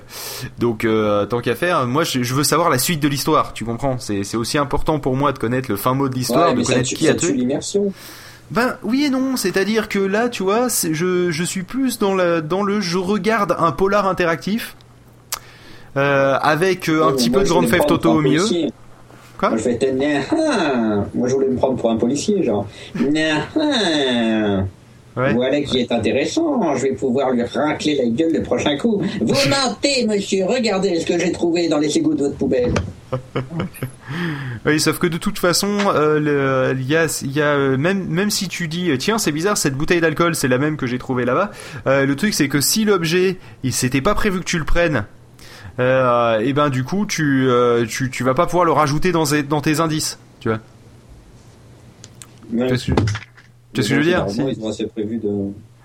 Donc euh, tant qu'à faire, moi je, veux savoir la suite de l'histoire, tu comprends? C'est aussi important pour moi de connaître le fin mot de l'histoire, de connaître qui a tué. l'immersion. Ben oui et non, c'est-à-dire que là, tu vois, je, je suis plus dans, la, dans le je regarde un polar interactif euh, avec euh, un petit peu de Grand Theft Auto au milieu. Quoi? Moi, je, moi je voulais me prendre pour un policier, genre. *laughs* Ouais. Voilà qui est intéressant. Je vais pouvoir lui racler la gueule le prochain coup. Vous *laughs* mentez, monsieur. Regardez ce que j'ai trouvé dans les égouts de votre poubelle. *laughs* oui, sauf que de toute façon, euh, il y a, y a euh, même, même si tu dis, tiens, c'est bizarre, cette bouteille d'alcool, c'est la même que j'ai trouvée là-bas. Euh, le truc, c'est que si l'objet, il s'était pas prévu que tu le prennes, et ben du coup, tu, tu, tu vas pas pouvoir le rajouter dans, dans tes indices, tu vois. Tu sais ce que je veux dire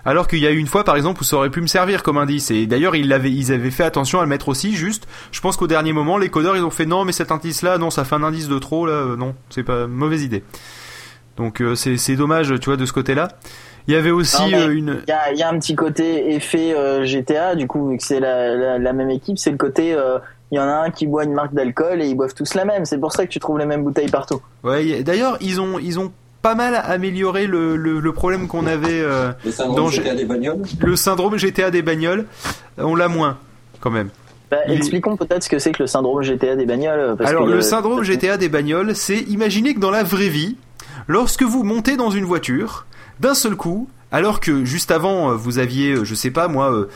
Alors qu'il y a eu une fois, par exemple, où ça aurait pu me servir comme indice. Et d'ailleurs, ils, avaient, ils avaient fait attention à le mettre aussi. Juste, je pense qu'au dernier moment, les codeurs, ils ont fait non, mais cet indice-là, non, ça fait un indice de trop. Là, euh, non, c'est pas mauvaise idée. Donc euh, c'est dommage, tu vois, de ce côté-là. Il y avait aussi euh, une. Il y a, un petit côté effet GTA, du coup, vu que c'est la, la, même équipe, c'est le côté. il y en a un qui boit une marque d'alcool et ils boivent tous la même. C'est pour ça que tu trouves les mêmes bouteilles partout. Ouais. D'ailleurs, ils ont ils ont pas mal amélioré le, le, problème qu'on avait euh, le syndrome GTA des bagnoles. Le syndrome GTA des bagnoles, on l'a moins quand même. Bah, Il expliquons peut-être ce que c'est que le syndrome GTA des bagnoles. parce Alors que, le euh, syndrome GTA des bagnoles, c'est imaginez que dans la vraie vie, lorsque vous montez dans une voiture, d'un seul coup, alors que juste avant euh, vous aviez, euh, je sais pas moi,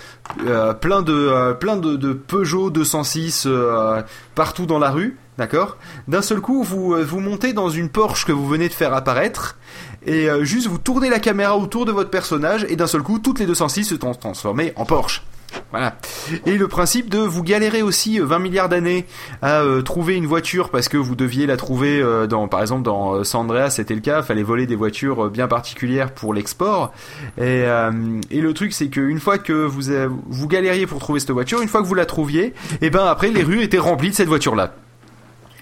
euh, plein de plein de, Peugeot 206 euh, partout dans la rue, d'accord? D'un seul coup, vous vous montez dans une Porsche que vous venez de faire apparaître. Et juste vous tournez la caméra autour de votre personnage et d'un seul coup toutes les 206 se sont transformées en Porsche. Voilà. Et le principe de vous galérer aussi euh, 20 milliards d'années à euh, trouver une voiture parce que vous deviez la trouver euh, dans par exemple dans euh, San Andreas c'était le cas fallait voler des voitures euh, bien particulières pour l'export et, euh, et le truc c'est que une fois que vous vous galériez pour trouver cette voiture une fois que vous la trouviez et ben après les rues étaient remplies de cette voiture là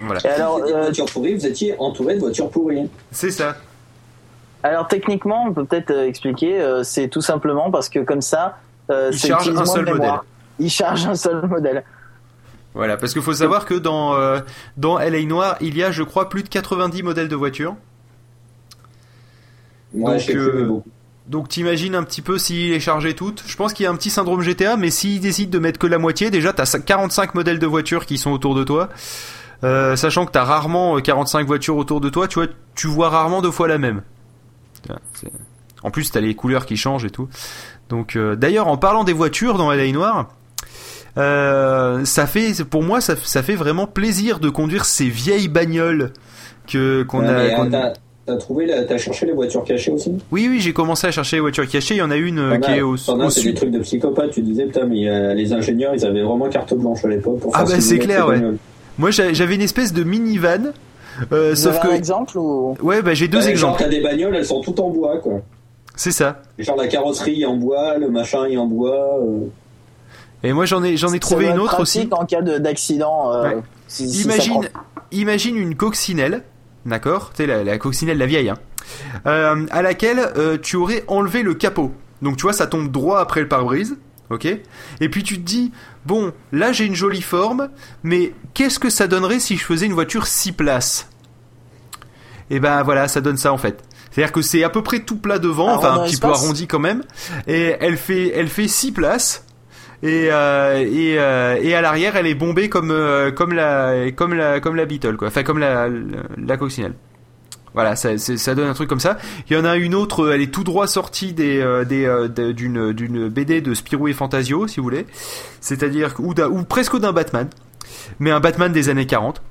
voilà Et alors, Si vous étiez euh, voiture pourrie, vous étiez entouré de voitures pourries. c'est ça alors techniquement, on peut peut-être euh, expliquer. euh, c'est tout simplement parce que comme ça, euh, Il charge un seul modèle. Il charge un seul modèle. voilà parce qu'il faut savoir que dans euh, dans LA Noir il y a je crois plus de 90 modèles de voitures Moi, Donc, je sais plus, euh. Donc t'imagines un petit peu s'il les chargeait toutes. Je pense qu'il y a un petit syndrome GTA, mais s'il décide de mettre que la moitié, déjà t'as 45 modèles de voitures qui sont autour de toi. Euh, sachant que t'as rarement euh, 45 voitures autour de toi, tu vois, tu vois rarement deux fois la même. En plus t'as les couleurs qui changent et tout. Donc euh, d'ailleurs en parlant des voitures dans LA Noir, euh, ça fait pour moi ça, ça fait vraiment plaisir de conduire ces vieilles bagnoles que qu'on Ouais, a. mais, qu'on- t'as- T'as trouvé, la- t'as cherché les voitures cachées aussi? Oui oui j'ai commencé à chercher les voitures cachées. Il y en a une euh, qui as- est au, as, au c'est des sud. trucs de psychopathe. Tu disais, putain, mais euh, les ingénieurs, ils avaient vraiment carte blanche à l'époque pour Ah faire bah, c'est clair, ouais. Moi j'a- j'avais une espèce de minivan, euh, sauf avez un que exemple ou? Ouais bah j'ai deux Genre, exemples. t'as des bagnoles, elles sont toutes en bois, quoi. C'est ça. Genre, la carrosserie est en bois, le machin est en bois. euh. Et moi j'en ai j'en ai trouvé une autre aussi. en cas de- d'accident. euh, Ouais. si- si ça Imagine prend- imagine une coccinelle, d'accord, tu sais la, la coccinelle la vieille, hein, euh, à laquelle euh, tu aurais enlevé le capot. Donc tu vois ça tombe droit après le pare-brise. Ok Et puis tu te dis, bon, là j'ai une jolie forme, mais qu'est-ce que ça donnerait si je faisais une voiture 6 places? Et ben voilà, ça donne ça en fait. C'est-à-dire que c'est à peu près tout plat devant, Un enfin un petit peu arrondi quand même, et elle fait, elle fait 6 places. Et euh, et, euh, et à l'arrière, elle est bombée comme euh, comme la comme la comme la Beetle quoi, enfin comme la la, la coccinelle. Voilà, ça, donne un truc comme ça. Il y en a une autre, elle est tout droit sortie des, des, de- d'une, d'une BD de Spirou et Fantasio, si vous voulez. C'est-à-dire, ou, ou presque d'un Batman. Mais un Batman des années 40.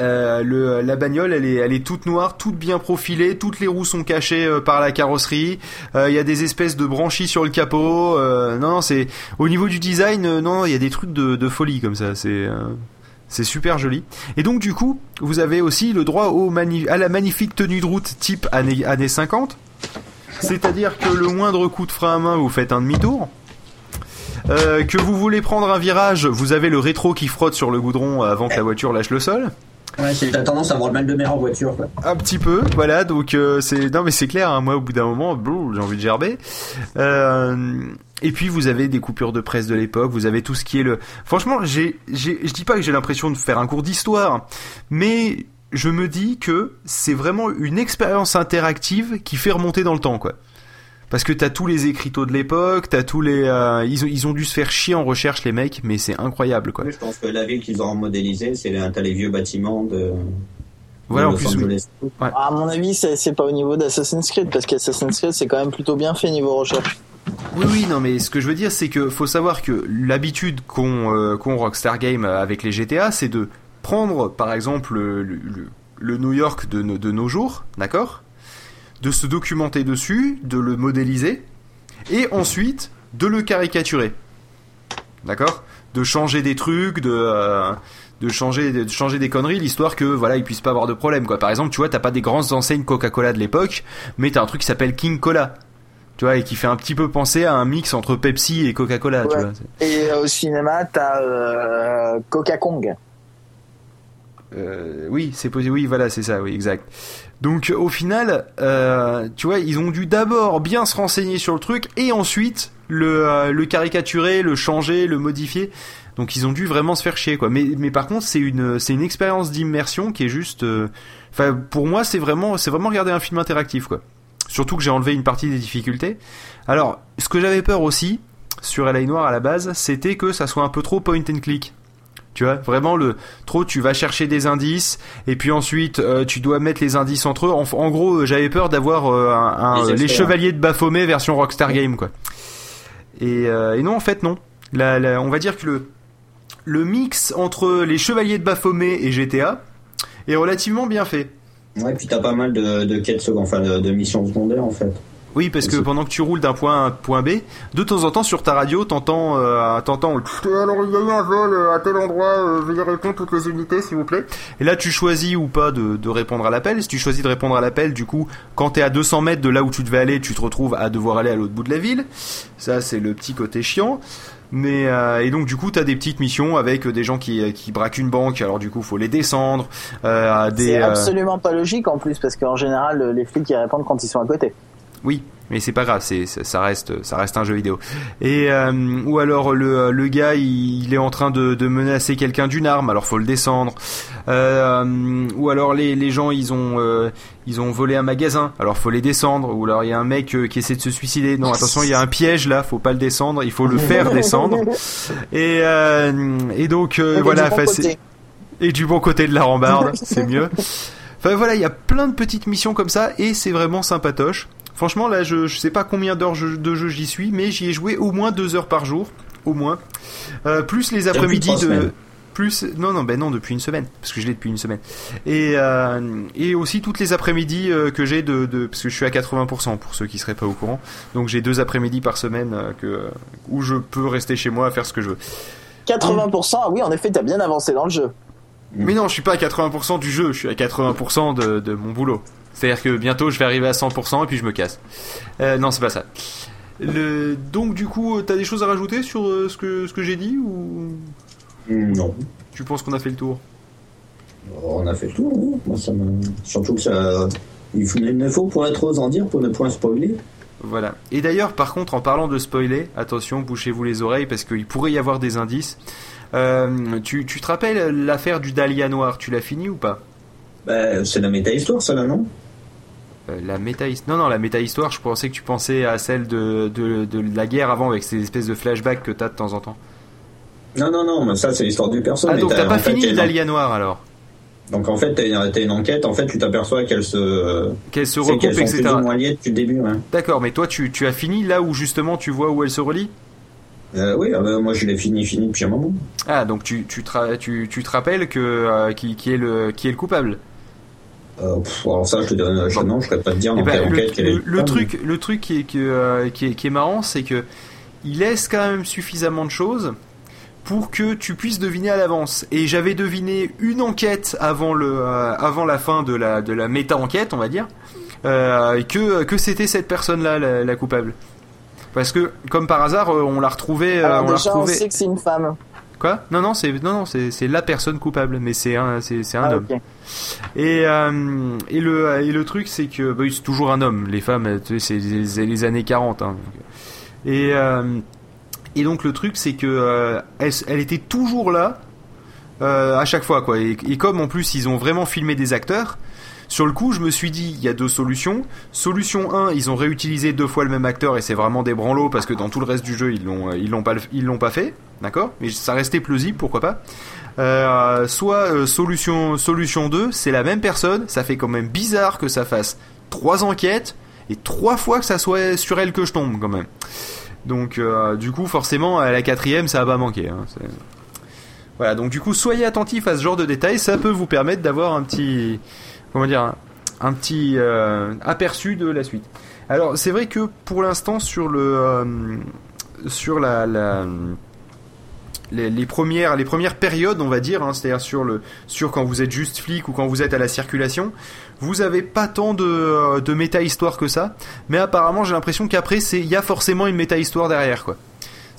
Euh, la bagnole, elle est, elle est toute noire, toute bien profilée, toutes les roues sont cachées euh, par la carrosserie. Euh, Il y a des espèces de branchies sur le capot. Non, c'est au niveau du design, non, il y a des trucs de, folie comme ça. C'est c'est super joli. Et donc du coup, vous avez aussi le droit à la magnifique tenue de route type années, années 50. C'est-à-dire que le moindre coup de frein à main, vous faites un demi-tour. Que vous voulez prendre un virage, vous avez le rétro qui frotte sur le goudron avant que la voiture lâche le sol. T'as tendance à avoir le mal de mer en voiture, quoi. Un petit peu, voilà. Donc euh, c'est non mais c'est clair. hein, moi, au bout d'un moment, j'ai envie de gerber. Euh, et puis vous avez des coupures de presse de l'époque. Vous avez tout ce qui est le. Franchement, j'ai, je dis pas que j'ai l'impression de faire un cours d'histoire, mais je me dis que c'est vraiment une expérience interactive qui fait remonter dans le temps, quoi. Parce que t'as tous les écriteaux de l'époque, t'as tous les, euh, ils ont, ils ont dû se faire chier en recherche les mecs, mais c'est incroyable, quoi. Oui, je pense que la ville qu'ils ont modélisée, c'est les, t'as les vieux bâtiments de. Voilà, de en plus, oui. À mon avis, c'est c'est pas au niveau d'Assassin's Creed, parce qu'Assassin's Creed, c'est quand même plutôt bien fait niveau recherche. Oui, oui, non, mais ce que je veux dire, c'est que faut savoir que l'habitude qu'ont euh, qu'ont Rockstar Game avec les GTA, c'est de prendre, par exemple, le, le- le New York de, nos- de nos jours, d'accord? De se documenter dessus, de le modéliser, et ensuite de le caricaturer, d'accord? De changer des trucs, de euh, de changer de changer des conneries, l'histoire que voilà, ils puissent pas avoir de problème, quoi. Par exemple, tu vois, t'as pas des grandes enseignes Coca-Cola de l'époque, mais t'as un truc qui s'appelle King Cola tu vois, et qui fait un petit peu penser à un mix entre Pepsi et Coca-Cola, Ouais. Et euh, au cinéma, t'as euh, Coca-Kong. Euh, oui, c'est possible. Oui, voilà, c'est ça. Oui, exact. Donc, au final, euh, tu vois, ils ont dû d'abord bien se renseigner sur le truc et ensuite le, euh, le caricaturer, le changer, le modifier. Donc, ils ont dû vraiment se faire chier, quoi. Mais, mais par contre, c'est une, c'est une expérience d'immersion qui est juste. euh, Enfin, pour moi, c'est vraiment, c'est vraiment regarder un film interactif, quoi. Surtout que j'ai enlevé une partie des difficultés. Alors, ce que j'avais peur aussi, sur LA Noir à la base, c'était que ça soit un peu trop point and click. Tu vois, vraiment le trop tu vas chercher des indices et puis ensuite euh, tu dois mettre les indices entre eux. En, gros, j'avais peur d'avoir euh, un, les, chevaliers de Baphomet version Rockstar Game quoi. Et, et non, en fait non. on va dire que le le mix entre les chevaliers de Baphomet et GTA est relativement bien fait. Ouais, puis t'as pas mal de, de quêtes, enfin de, de missions secondaires en fait. Oui, parce que pendant que tu roules d'un point A à un point B, de temps en temps sur ta radio, t'entends, euh, t'entends. Alors il y a eu un vol euh, à tel endroit, euh, veuillez répondre toutes les unités, s'il vous plaît? Et là, tu choisis ou pas de, de répondre à l'appel. Si tu choisis de répondre à l'appel, du coup, quand t'es à 200 mètres de là où tu devais aller, tu te retrouves à devoir aller à l'autre bout de la ville. Ça, c'est le petit côté chiant. Mais euh, et donc du coup t'as des petites missions avec des gens qui, qui braquent une banque alors du coup faut les descendre euh, des c'est absolument pas logique en plus parce qu'en général les flics ils répondent quand ils sont à côté oui mais c'est pas grave, c'est ça reste ça reste un jeu vidéo. Et euh, ou alors le, le gars il, est en train de, de menacer quelqu'un d'une arme, alors faut le descendre. Euh, ou alors les, les gens ils ont euh, ils ont volé un magasin, alors faut les descendre. Ou alors il y a un mec qui essaie de se suicider. Non attention, il y a un piège là, faut pas le descendre, il faut le faire *laughs* descendre. Et et donc voilà, et du bon côté de la rambarde, *laughs* c'est mieux. Enfin voilà, il y a plein de petites missions comme ça et c'est vraiment sympatoche. Franchement, là, je, je sais pas combien d'heures de jeu j'y suis, mais j'y ai joué au moins deux heures par jour, au moins. Euh, plus les après-midi de plus non non ben non depuis une semaine parce que je l'ai depuis une semaine. Et euh, et aussi toutes les après-midi euh, que j'ai de, de, parce que je suis à 80% pour ceux qui seraient pas au courant. Donc j'ai deux après-midi par semaine que où je peux rester chez moi à faire ce que je veux. 80% ah oui en effet t'as bien avancé dans le jeu. Mais non je suis pas à 80% du jeu je suis à 80% de, de mon boulot c'est-à-dire que bientôt je vais arriver à 100% et puis je me casse. Euh, non, c'est pas ça. Le... Donc du coup, t'as des choses à rajouter sur euh, ce que, ce que j'ai dit ou? Non. Tu penses qu'on a fait le tour? On a fait le tour, oui. Moi, ça Surtout que ça... Il ne faut pour être aux en dire pour ne point spoiler. Voilà. Et d'ailleurs, par contre, en parlant de spoiler, attention, bouchez-vous les oreilles parce qu'il pourrait y avoir des indices. Euh, tu, tu te rappelles l'affaire du Dahlia Noir? Tu l'as fini ou pas? Bah, C'est la méta-histoire, ça, là, non? euh, la méta non non la méta histoire je pensais que tu pensais à celle de, de, de la guerre avant avec ces espèces de flashbacks que t'as de temps en temps. Non non non mais ça c'est l'histoire du personnage ah donc t'as pas fini l'Alien Noir alors? Donc en fait t'as une, enquête en fait tu t'aperçois qu'elle se qu'elle se recoupe etc depuis le début d'accord mais toi tu, tu as fini là où justement tu vois où elle se relie? Euh, oui, ah bah, moi je l'ai fini, fini depuis un moment. Ah, donc tu, tu, te, tu, tu te rappelles que, euh, qui, qui, est le, qui est le coupable? Euh, alors ça, je te dirais, je, non, je pourrais pas te dire. Eh ben, le, truc, le truc qui est, qui, euh, qui est, qui est marrant, c'est que il laisse quand même suffisamment de choses pour que tu puisses deviner à l'avance. Et j'avais deviné une enquête avant le, euh, avant la fin de la, de la méta enquête, on va dire, euh, que, que c'était cette personne-là la, la, coupable. Parce que, comme par hasard, on l'a retrouvé. Alors on déjà, on sait que c'est une femme. Quoi? Non, non, c'est non, non, c'est la personne coupable, mais c'est un, c'est un ah, homme. Et euh, et le et le truc, c'est que bah, c'est toujours un homme. Les femmes, c'est les, années 40. Hein, et euh, et donc le truc, c'est que euh, elle, elle, était toujours là à chaque fois, quoi. Et, et, comme en plus ils ont vraiment filmé des acteurs. Sur le coup, je me suis dit, il y a deux solutions. Solution 1, ils ont réutilisé deux fois le même acteur et c'est vraiment des branlots parce que dans tout le reste du jeu, ils l'ont, ils l'ont pas, pas fait. D'accord? Mais ça restait plausible, pourquoi pas? Euh, Soit euh, solution, solution 2, c'est la même personne, ça fait quand même bizarre que ça fasse trois enquêtes et trois fois que ça soit sur elle que je tombe quand même. Donc euh, du coup forcément à la quatrième ça va pas manquer. Hein, voilà donc du coup soyez attentifs à ce genre de détails, ça peut vous permettre d'avoir un petit comment dire un, petit aperçu de la suite. Alors c'est vrai que pour l'instant sur le sur la, les, premières, les premières périodes, on va dire, hein, c'est-à-dire sur, le, sur quand vous êtes juste flic ou quand vous êtes à la circulation, vous avez pas tant de, euh, de méta-histoire que ça, mais apparemment j'ai l'impression qu'après, il y a forcément une méta-histoire derrière, quoi.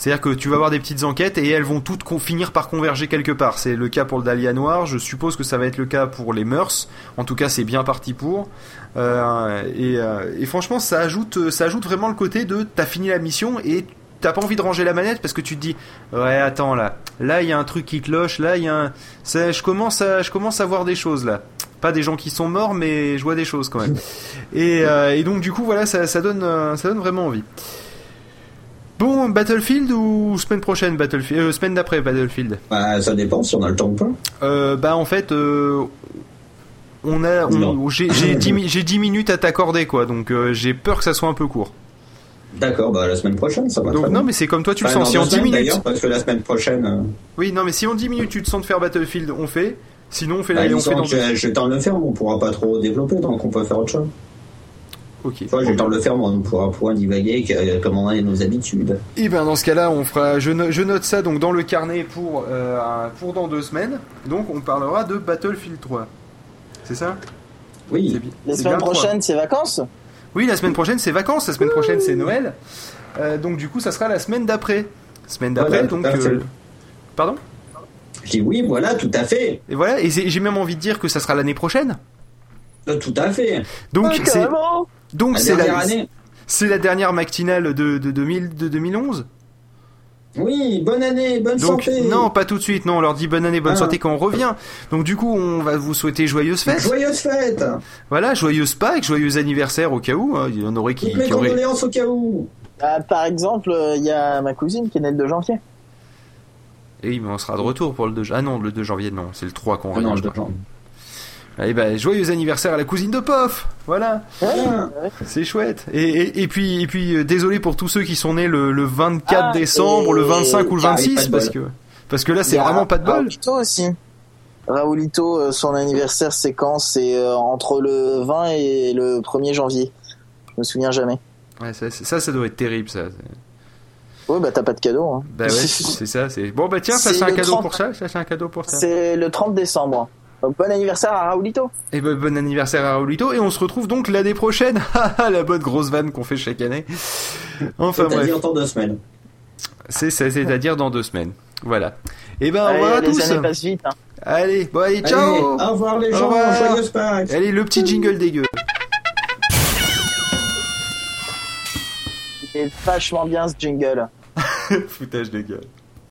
C'est-à-dire que tu vas avoir des petites enquêtes et elles vont toutes finir par converger quelque part. C'est le cas pour le Dahlia Noir, je suppose que ça va être le cas pour les Mœurs. En tout cas, c'est bien parti pour. Euh, et, euh, et, franchement, ça ajoute, ça ajoute vraiment le côté de t'as fini la mission et t'as pas envie de ranger la manette parce que tu te dis ouais attends là là il y a un truc qui cloche là il y a un je commence à je commence à voir des choses là pas des gens qui sont morts mais je vois des choses quand même *laughs* et, euh, et donc du coup voilà ça, ça donne euh, ça donne vraiment envie Bon, Battlefield ou semaine prochaine Battlefield, euh, semaine d'après Battlefield? Bah, ça dépend si on a le temps ou pas. Euh, bah en fait, euh, on a, j'ai j'ai 10, mi- j'ai 10 minutes à t'accorder quoi, donc euh, j'ai peur que ça soit un peu court. D'accord, bah la semaine prochaine, ça va. Donc non mais c'est comme toi tu le sens. Si en deux 10 semaines, minutes, d'ailleurs, parce que la semaine prochaine, oui non mais si en 10 minutes tu te sens de faire Battlefield, on fait. Sinon on fait bah, la, on disons fait dans que j'ai j'ai le faire, on pourra pas trop développer, donc on peut faire autre chose. Ok. Vois, j'ai le faire, on pourra pouvoir divaguer que- comme on a nos habitudes. Et ben dans ce cas-là, on fera. Je, no- je note ça donc dans le carnet pour euh, pour dans deux semaines. Donc on parlera de Battlefield 3. C'est ça? C'est Oui, bien. La semaine bien le 3. prochaine, c'est vacances? Oui, la semaine prochaine c'est vacances. La semaine prochaine c'est Noël. Euh, donc du coup, ça sera la semaine d'après. Semaine d'après, Voilà, donc. euh, Pardon? Je dis oui, voilà, tout à fait. Et voilà. Et j'ai même envie de dire que ça sera l'année prochaine. Euh, Tout à fait. Donc Ouais, c'est donc La c'est dernière la année. c'est la dernière matinale de de, 2000 de 2011. Oui, bonne année, bonne Donc santé. non, pas tout de suite. Non, on leur dit bonne année, bonne Ah. santé quand on revient. Donc du coup, on va vous souhaiter joyeuses fêtes. Joyeuse fête. Voilà, joyeuse Pâques, joyeux anniversaire au cas où. hein. Il y en aurait qui, mes au cas où. Ah, Par exemple, euh, il y a ma cousine qui est née le 2 janvier. Et oui, mais on sera de retour pour le 2 janvier. Ah non, le 2 janvier, non, c'est le 3 qu'on Ah revient. non, je je crois. Allez, bah, joyeux anniversaire à la cousine de Pof Voilà, c'est chouette. Et, et, et puis, et puis euh, désolé pour tous ceux qui sont nés le, le 24 Ah, décembre, le 25 ou le Ah, 26, oui, pas de parce que, parce que là, c'est vraiment pas de bol. Raoulito aussi. Raoulito, euh, son anniversaire, c'est quand? C'est euh, entre le 20 et le 1er janvier. Je me souviens jamais. Ouais, ça, ça, ça doit être terrible, ça. Ouais, bah t'as pas de cadeau. Hein. Bah ouais, *laughs* c'est ça. Bon, bah tiens, ça C'est un cadeau 30. pour ça. Ça c'est un cadeau pour ça. C'est le 30 décembre. Donc, bon anniversaire à Raoulito. Et ben bon anniversaire à Raoulito et on se retrouve donc l'année prochaine. Haha, *laughs* la bonne grosse vanne qu'on fait chaque année. Enfin bref, C'est-à-dire dans deux semaines. c'est ça, c'est-à-dire dans deux semaines. Voilà. Et ben au Allez, revoir à les tous. années passent vite. Hein. Allez, bon allez, Allez, ciao. au revoir les Au gens, revoir. joyeuse Pâques. Allez, le petit jingle dégueu. Il est vachement bien ce jingle. *laughs* Foutage de gueule.